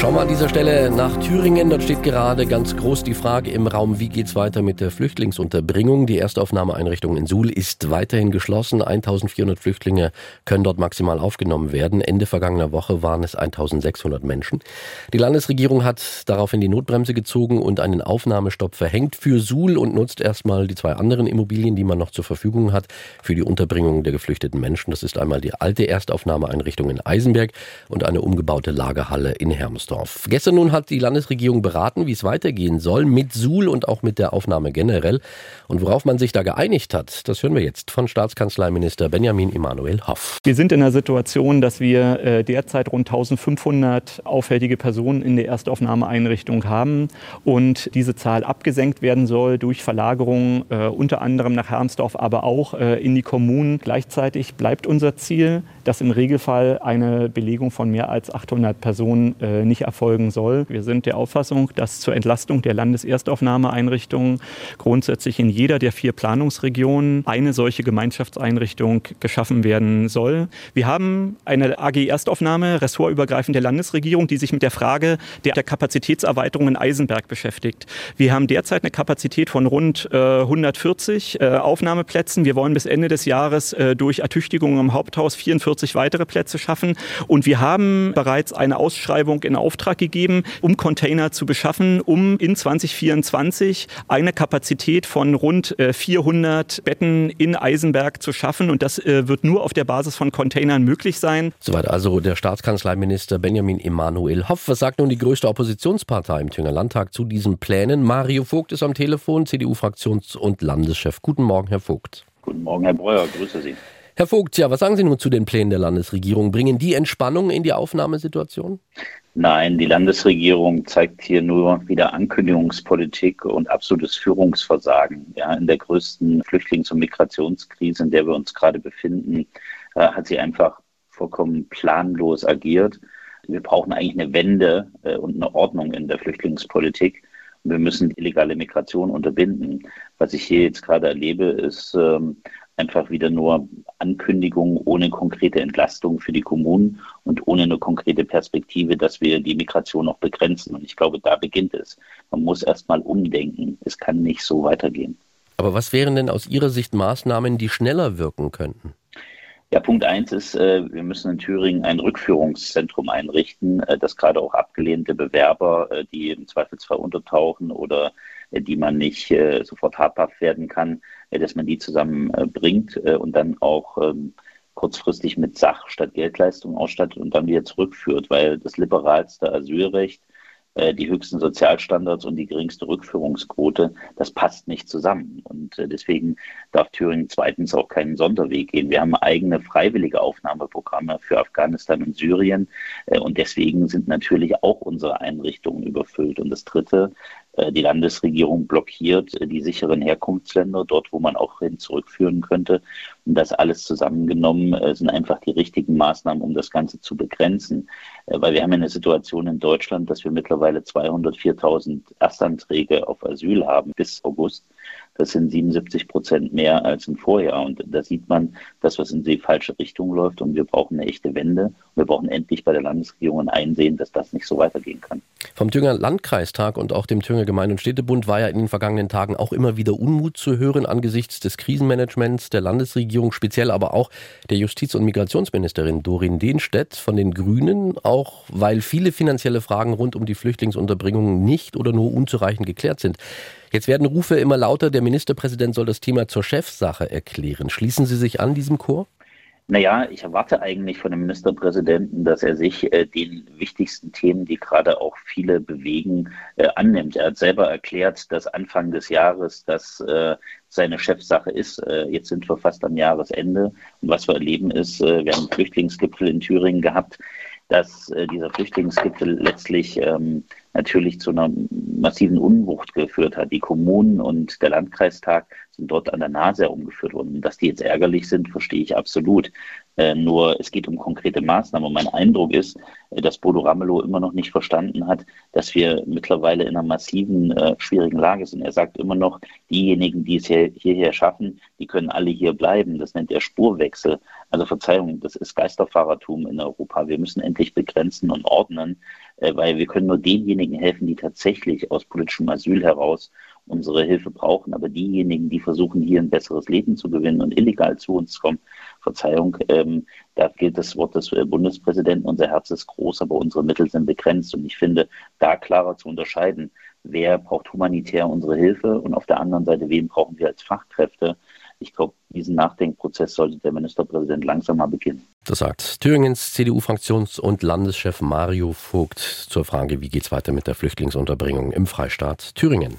Schauen wir an dieser Stelle nach Thüringen. Dort steht gerade ganz groß die Frage im Raum, wie geht's weiter mit der Flüchtlingsunterbringung? Die Erstaufnahmeeinrichtung in Suhl ist weiterhin geschlossen. 1400 Flüchtlinge können dort maximal aufgenommen werden. Ende vergangener Woche waren es 1600 Menschen. Die Landesregierung hat daraufhin die Notbremse gezogen und einen Aufnahmestopp verhängt für Suhl und nutzt erstmal die zwei anderen Immobilien, die man noch zur Verfügung hat, für die Unterbringung der geflüchteten Menschen. Das ist einmal die alte Erstaufnahmeeinrichtung in Eisenberg und eine umgebaute Lagerhalle in Hermsdorf. Wilmersdorf. Gestern nun hat die Landesregierung beraten, wie es weitergehen soll mit Suhl und auch mit der Aufnahme generell. Und worauf man sich da geeinigt hat, das hören wir jetzt von Staatskanzleiminister Benjamin Emanuel Hoff. Wir sind in der Situation, dass wir äh, derzeit rund 1500 auffällige Personen in der Erstaufnahmeeinrichtung haben und diese Zahl abgesenkt werden soll durch Verlagerung äh, unter anderem nach Hermsdorf, aber auch äh, in die Kommunen. Gleichzeitig bleibt unser Ziel, dass im Regelfall eine Belegung von mehr als 800 Personen äh, nicht erfolgen soll. Wir sind der Auffassung, dass zur Entlastung der Landeserstaufnahmeeinrichtungen grundsätzlich in jeder der vier Planungsregionen eine solche Gemeinschaftseinrichtung geschaffen werden soll. Wir haben eine AG Erstaufnahme, ressortübergreifend der Landesregierung, die sich mit der Frage der Kapazitätserweiterung in Eisenberg beschäftigt. Wir haben derzeit eine Kapazität von rund äh, 140 äh, Aufnahmeplätzen. Wir wollen bis Ende des Jahres äh, durch Ertüchtigung im Haupthaus 44 weitere Plätze schaffen. Und wir haben bereits eine Ausschreibung in Auftrag gegeben, um Container zu beschaffen, um in 2024 eine Kapazität von rund 400 äh, Betten in Eisenberg zu schaffen. Und das äh, wird nur auf der Basis von Containern möglich sein. Soweit also der Staatskanzleiminister Benjamin Emanuel Hoff. Was sagt nun die größte Oppositionspartei im Thüringer Landtag zu diesen Plänen? Mario Vogt ist am Telefon, CDU-Fraktions- und Landeschef. Guten Morgen, Herr Vogt. Guten Morgen, Herr Breuer. Grüße Sie. Herr Vogt, ja, was sagen Sie nun zu den Plänen der Landesregierung? Bringen die Entspannung in die Aufnahmesituation? Nein, die Landesregierung zeigt hier nur wieder Ankündigungspolitik und absolutes Führungsversagen. Ja, in der größten Flüchtlings- und Migrationskrise, in der wir uns gerade befinden, äh, hat sie einfach vollkommen planlos agiert. Wir brauchen eigentlich eine Wende äh, und eine Ordnung in der Flüchtlingspolitik. Wir müssen illegale Migration unterbinden. Was ich hier jetzt gerade erlebe, ist ähm, einfach wieder nur Ankündigungen ohne konkrete Entlastung für die Kommunen und ohne eine konkrete Perspektive, dass wir die Migration noch begrenzen. Und ich glaube, da beginnt es. Man muss erst mal umdenken. Es kann nicht so weitergehen. Aber was wären denn aus Ihrer Sicht Maßnahmen, die schneller wirken könnten? Ja, Punkt eins ist, äh, wir müssen in Thüringen ein Rückführungszentrum einrichten, äh, das gerade auch abgelehnte Bewerber, äh, die im Zweifelsfall untertauchen oder die man nicht sofort habhaft werden kann, dass man die zusammenbringt und dann auch ähm, kurzfristig mit Sach statt Geldleistung ausstattet und dann wieder zurückführt, weil das liberalste Asylrecht äh, die höchsten Sozialstandards und die geringste Rückführungsquote, das passt nicht zusammen. Und äh, deswegen darf Thüringen zweitens auch keinen Sonderweg gehen. Wir haben eigene freiwillige Aufnahmeprogramme für Afghanistan und Syrien äh, und deswegen sind natürlich auch unsere Einrichtungen überfüllt. Und das Dritte, die Landesregierung blockiert die sicheren Herkunftsländer, dort wo man auch hin zurückführen könnte. Das alles zusammengenommen sind einfach die richtigen Maßnahmen, um das Ganze zu begrenzen. Weil wir haben eine Situation in Deutschland, dass wir mittlerweile 204.000 Erstanträge auf Asyl haben bis August. Das sind 77 Prozent mehr als im Vorjahr. Und da sieht man, dass was in die falsche Richtung läuft. Und wir brauchen eine echte Wende. Wir brauchen endlich bei der Landesregierung einsehen, dass das nicht so weitergehen kann. Vom Thüringer Landkreistag und auch dem Thüringer Gemeinde- und Städtebund war ja in den vergangenen Tagen auch immer wieder Unmut zu hören angesichts des Krisenmanagements der Landesregierung, speziell aber auch der Justiz- und Migrationsministerin Dorin Dehnstedt von den Grünen, auch weil viele finanzielle Fragen rund um die Flüchtlingsunterbringung nicht oder nur unzureichend geklärt sind. Jetzt werden Rufe immer lauter, der Ministerpräsident soll das Thema zur Chefsache erklären. Schließen Sie sich an diesem Chor? Naja, ich erwarte eigentlich von dem Ministerpräsidenten, dass er sich äh, den wichtigsten Themen, die gerade auch viele bewegen, äh, annimmt. Er hat selber erklärt, dass Anfang des Jahres das äh, seine Chefsache ist. Äh, jetzt sind wir fast am Jahresende. Und was wir erleben ist, äh, wir haben einen Flüchtlingsgipfel in Thüringen gehabt, dass äh, dieser Flüchtlingsgipfel letztlich ähm, natürlich zu einer massiven Unwucht geführt hat. Die Kommunen und der Landkreistag sind dort an der Nase herumgeführt worden. Dass die jetzt ärgerlich sind, verstehe ich absolut. Äh, nur es geht um konkrete Maßnahmen. Und mein Eindruck ist, äh, dass Bodo Ramelow immer noch nicht verstanden hat, dass wir mittlerweile in einer massiven, äh, schwierigen Lage sind. Er sagt immer noch, diejenigen, die es hier, hierher schaffen, die können alle hier bleiben. Das nennt er Spurwechsel. Also Verzeihung, das ist Geisterfahrertum in Europa. Wir müssen endlich begrenzen und ordnen, weil wir können nur denjenigen helfen, die tatsächlich aus politischem Asyl heraus unsere Hilfe brauchen. Aber diejenigen, die versuchen, hier ein besseres Leben zu gewinnen und illegal zu uns kommen, Verzeihung, ähm, da gilt das Wort des äh, Bundespräsidenten, unser Herz ist groß, aber unsere Mittel sind begrenzt. Und ich finde, da klarer zu unterscheiden, wer braucht humanitär unsere Hilfe und auf der anderen Seite, wen brauchen wir als Fachkräfte. Ich glaube, diesen Nachdenkprozess sollte der Ministerpräsident langsam mal beginnen. Das sagt Thüringens CDU-Fraktions- und Landeschef Mario Vogt zur Frage, wie geht es weiter mit der Flüchtlingsunterbringung im Freistaat Thüringen.